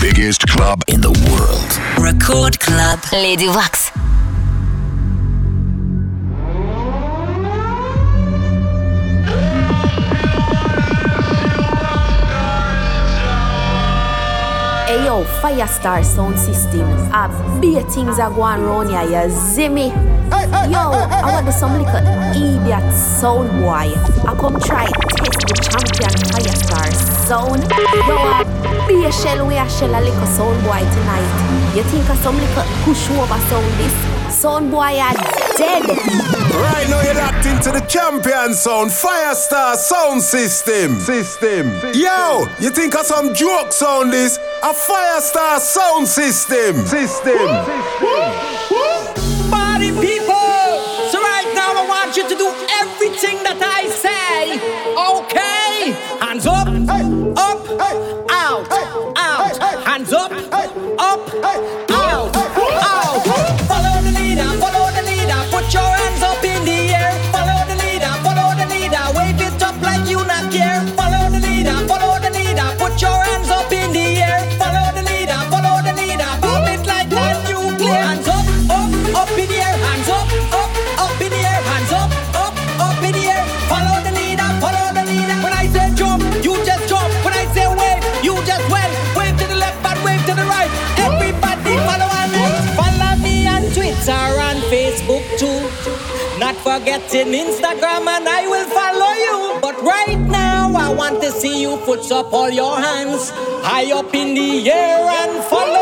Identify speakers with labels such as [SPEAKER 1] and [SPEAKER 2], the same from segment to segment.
[SPEAKER 1] biggest club in the world.
[SPEAKER 2] Record Club. Lady Wax.
[SPEAKER 3] Ayo, Firestar sound system. A beer things are going round here, you see me? Yo, I want to some little idiot sound boy. I come try test the champion Firestar sound. Yo, a beer shell we a shell a little sound boy tonight. You think of some little push over sound this? Sound boy are dead.
[SPEAKER 4] Right now you're locked into the champion sound, Firestar sound system. System. Yo, you think of some joke sound this? A Firestar sound system. System.
[SPEAKER 5] Party people! So right now I want you to do everything that I say. Okay? Hands up, up, forgetting Instagram and I will follow you. But right now, I want to see you. Put up all your hands. High up in the air and follow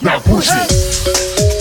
[SPEAKER 6] 那不是。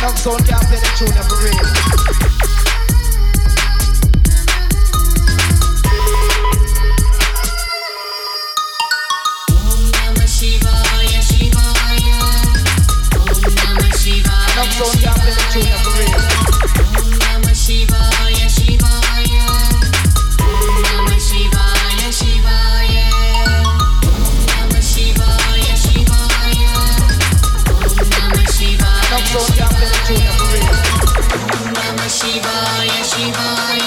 [SPEAKER 7] enough sound can't play the tune every real. शिवाय शिवाय।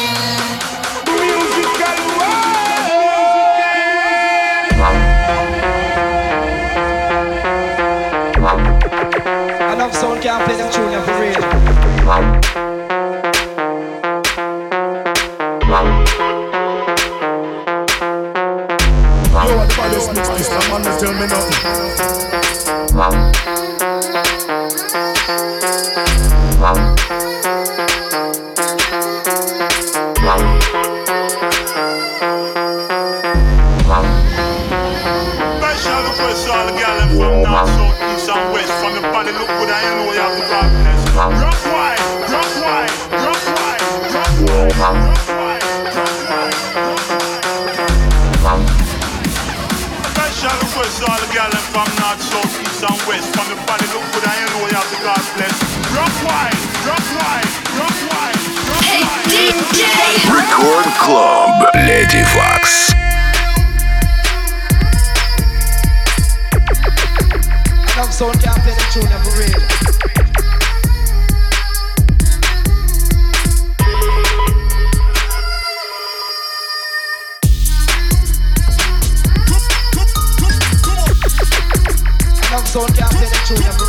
[SPEAKER 7] Can't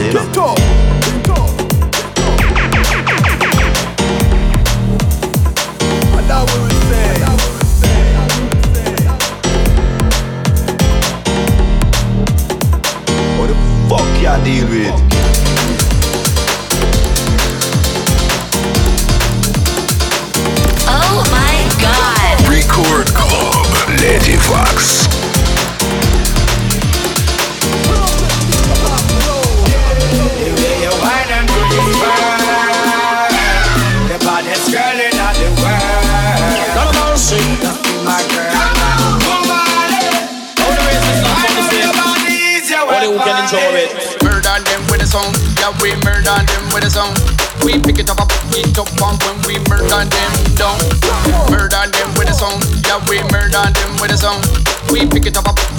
[SPEAKER 8] you
[SPEAKER 9] pick it up,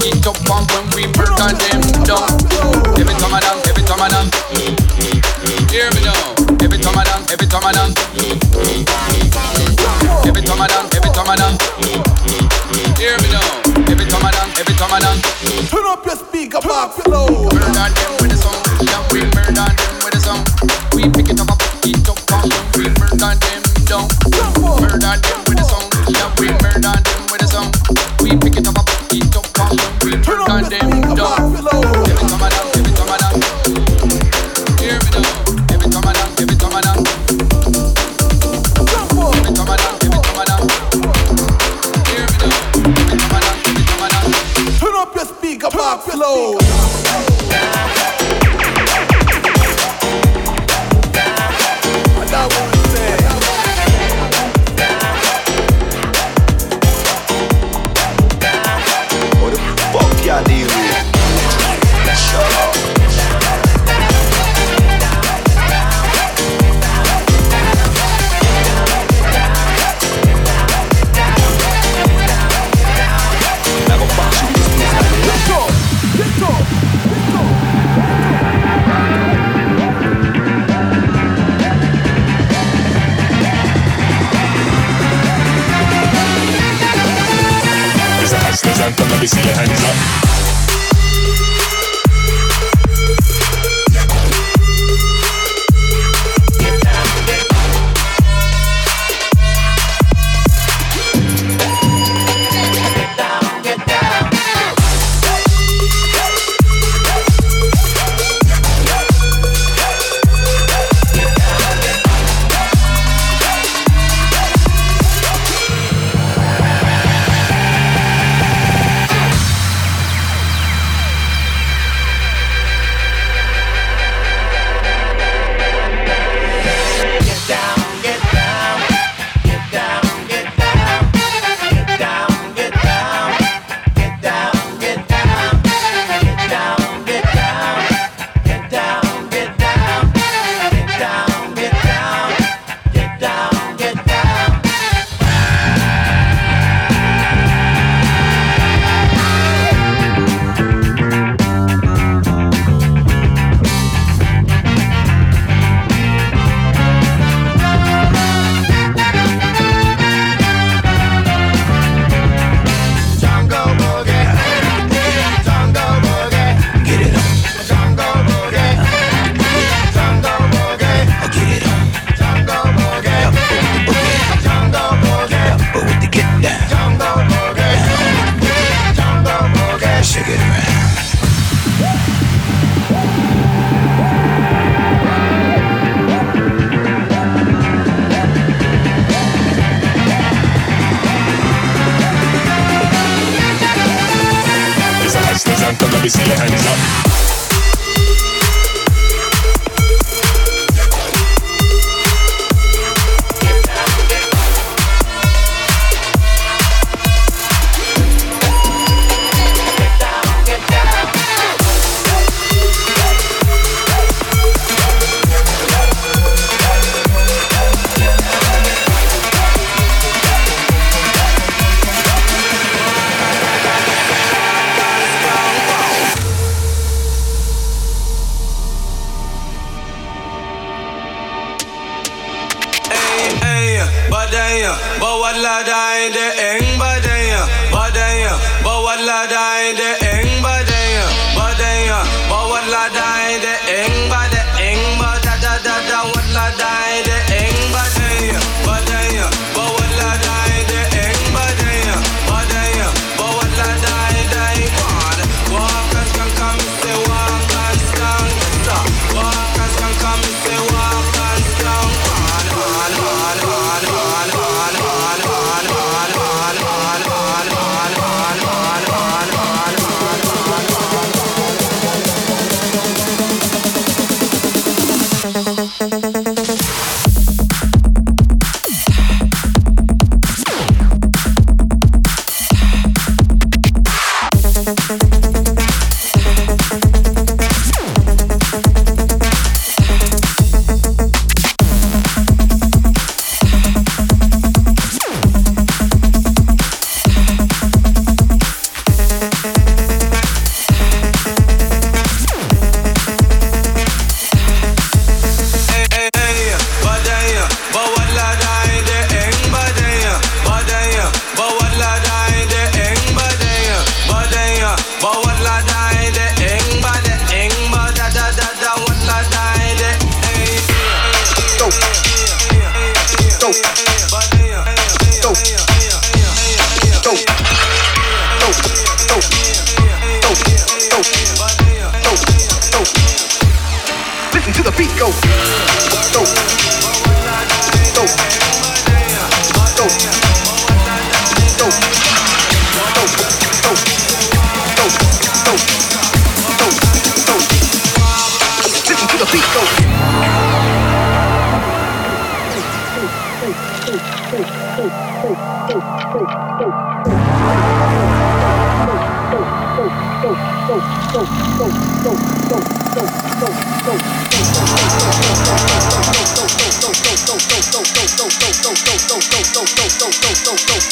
[SPEAKER 4] speaker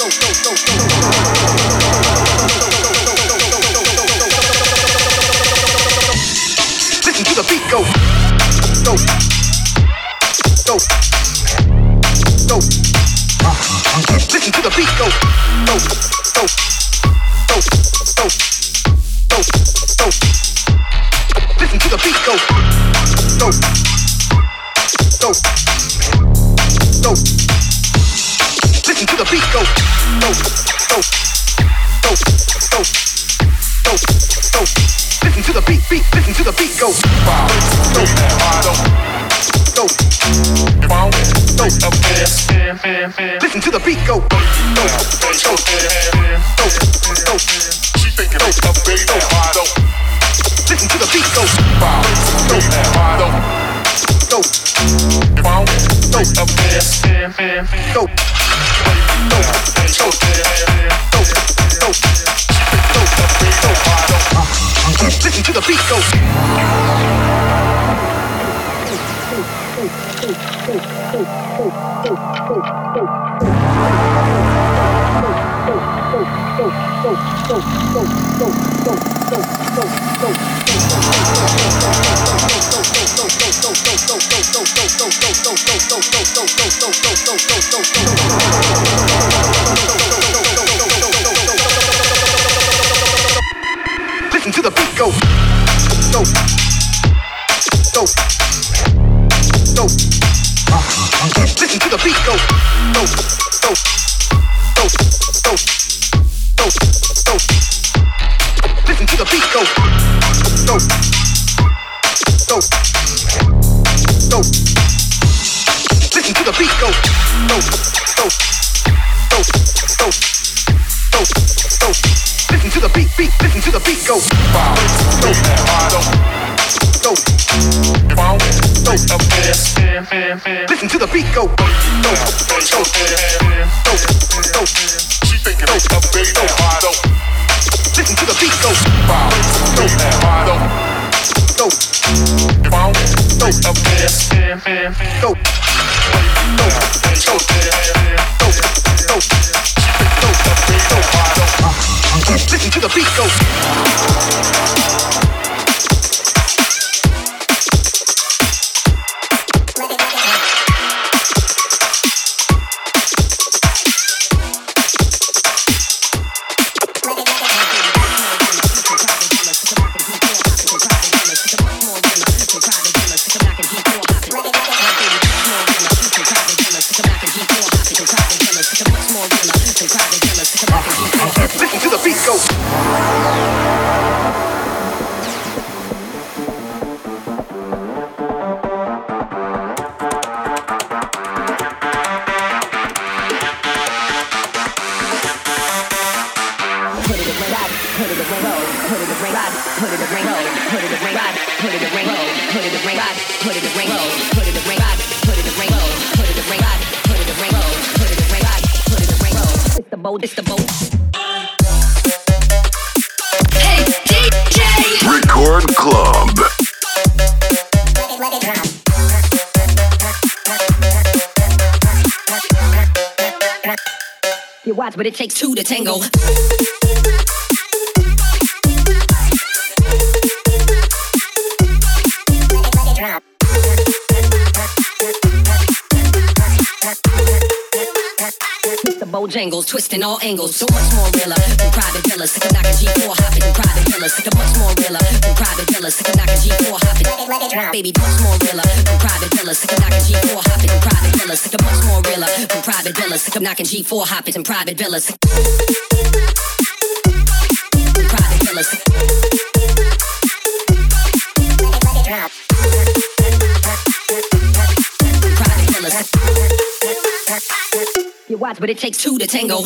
[SPEAKER 10] go, go,
[SPEAKER 11] go, go.
[SPEAKER 6] until the beat go, go, go, go. Listen to the beat go, go, go, go, go, go, go. Listen to the beat, beat, listen to the beat go. Go. Go. Go. Go. Listen to the beat go. Go, go, go, go, go. She thinking it's up, baby, I don't. Listen to the beat go. Watch, but it takes two to tango. Bojangles, twisting all angles, so much more realer than private villas. Sick of knocking G4 hopping in private villas. Sick of much more realer than private villas. Sick of knocking G4 hopping. Baby, much more realer than private villas. Sick of knocking G4 hopping in private villas. Sick of much more realer than private villas. Sick of knocking G4 hopping in private villas. In private villas. Private villas. Watch, but it takes two to tango.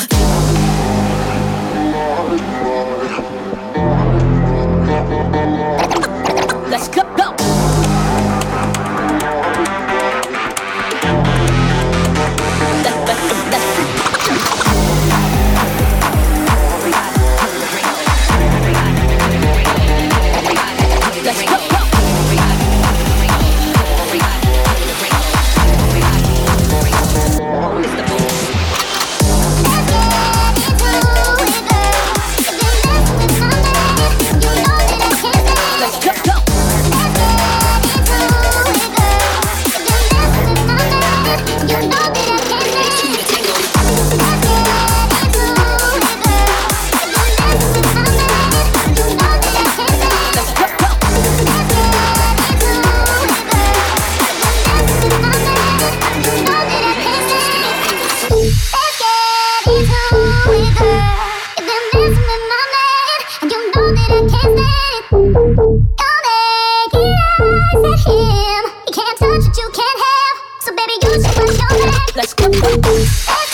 [SPEAKER 6] Let's go.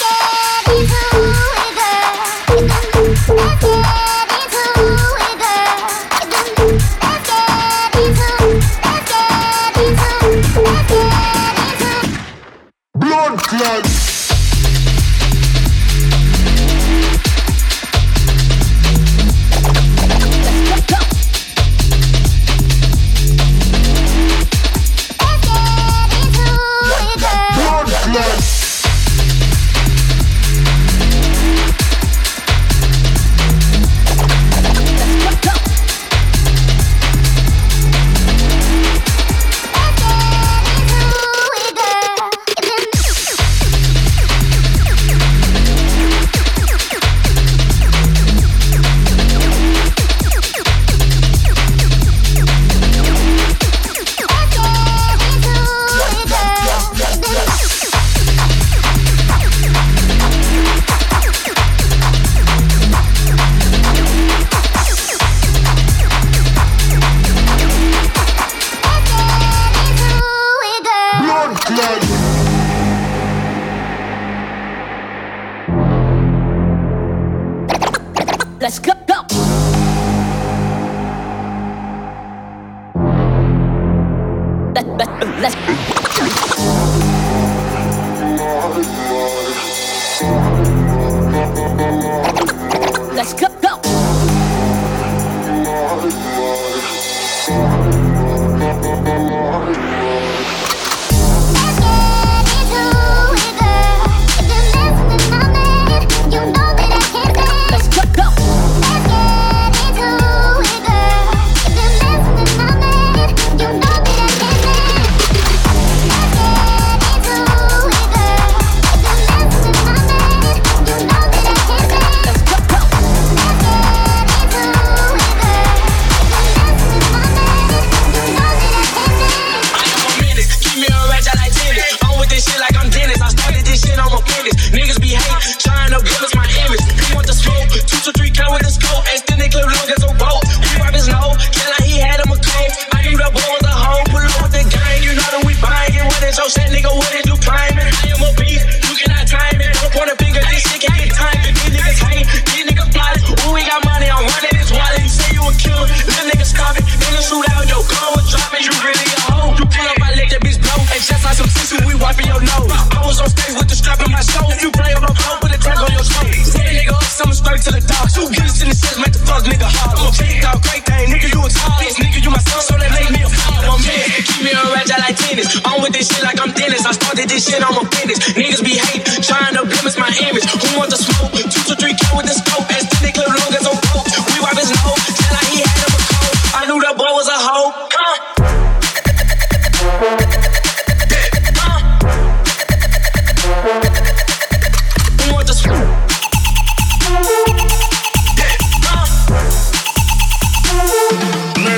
[SPEAKER 6] Let's go.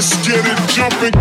[SPEAKER 6] Let's
[SPEAKER 12] get it
[SPEAKER 1] jumping.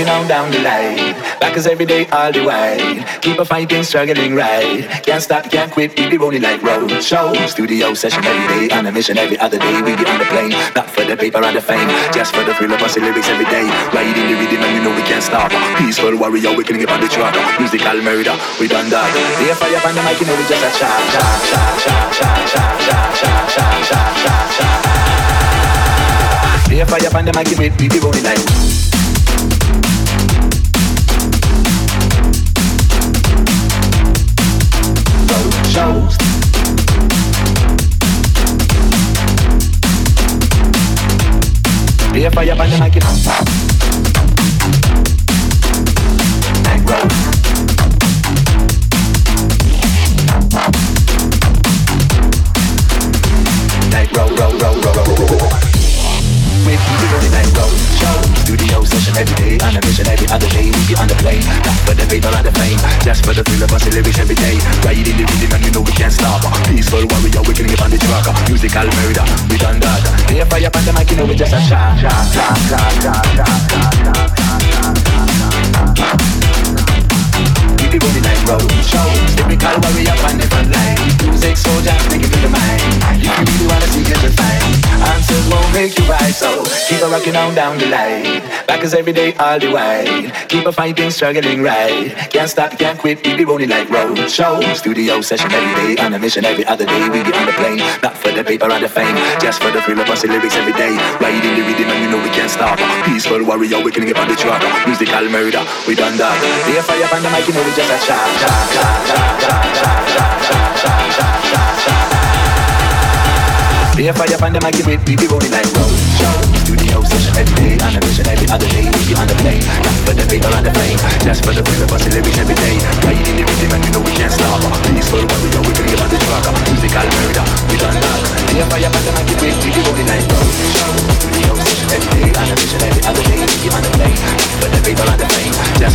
[SPEAKER 12] walking on
[SPEAKER 13] down the line. Back as every day, all the while. Keep a fighting, struggling, right. Can't stop, can't quit, we be rolling like road show. Studio session every day, on a mission every other day. We be on the plane, not for the paper and the fame, just for the thrill of us lyrics every day. Riding the rhythm and you know we can't stop. Peaceful warrior, we can get on the track. Musical murder, we done that. The fire on the mic, you know we just a cha cha cha cha cha cha cha cha cha cha cha cha. The fire on the mic, we be rolling like. shows. If I have a every day On a mission every other day We on the plane Not for the paper and the fame Just for the thrill of us lyrics every day Riding the rhythm and you know we can't stop Peaceful warrior we killing it on the track Musical murder we done that Air fire on the mic you know we just a shot Shot, shot, shot, shot, shot, shot, shot, shot, shot, shot, shot, shot body like road show. Typical warrior on the front line. Music soldier, make it to the mind. If you really wanna see, just refine. Answers won't make you right, so keep on rocking on down the line. Back is every day, all the while. Keep on fighting, struggling, right. Can't stop, can't quit, keep it rolling like road show. Studio session every day, on a mission every other day. We be on the plane, not for the paper or the fame, just for the thrill of us lyrics every day. writing the rhythm and you know we can't stop. Peaceful warrior, we can get on the track. Musical murder, we done that. Be a fire on the mic, you know we just be a fire, find the mic, it be rolling like road show. Studio session every day, animation every other day. If you underplay, for the paper and the fame. Just for the thrill of us, lyrics every day. Playing in the rhythm and we can't stop. Please for what we know, we believe the track. Musical murder, we done that. Be fire, find the mic, it be rolling like road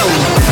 [SPEAKER 6] zone.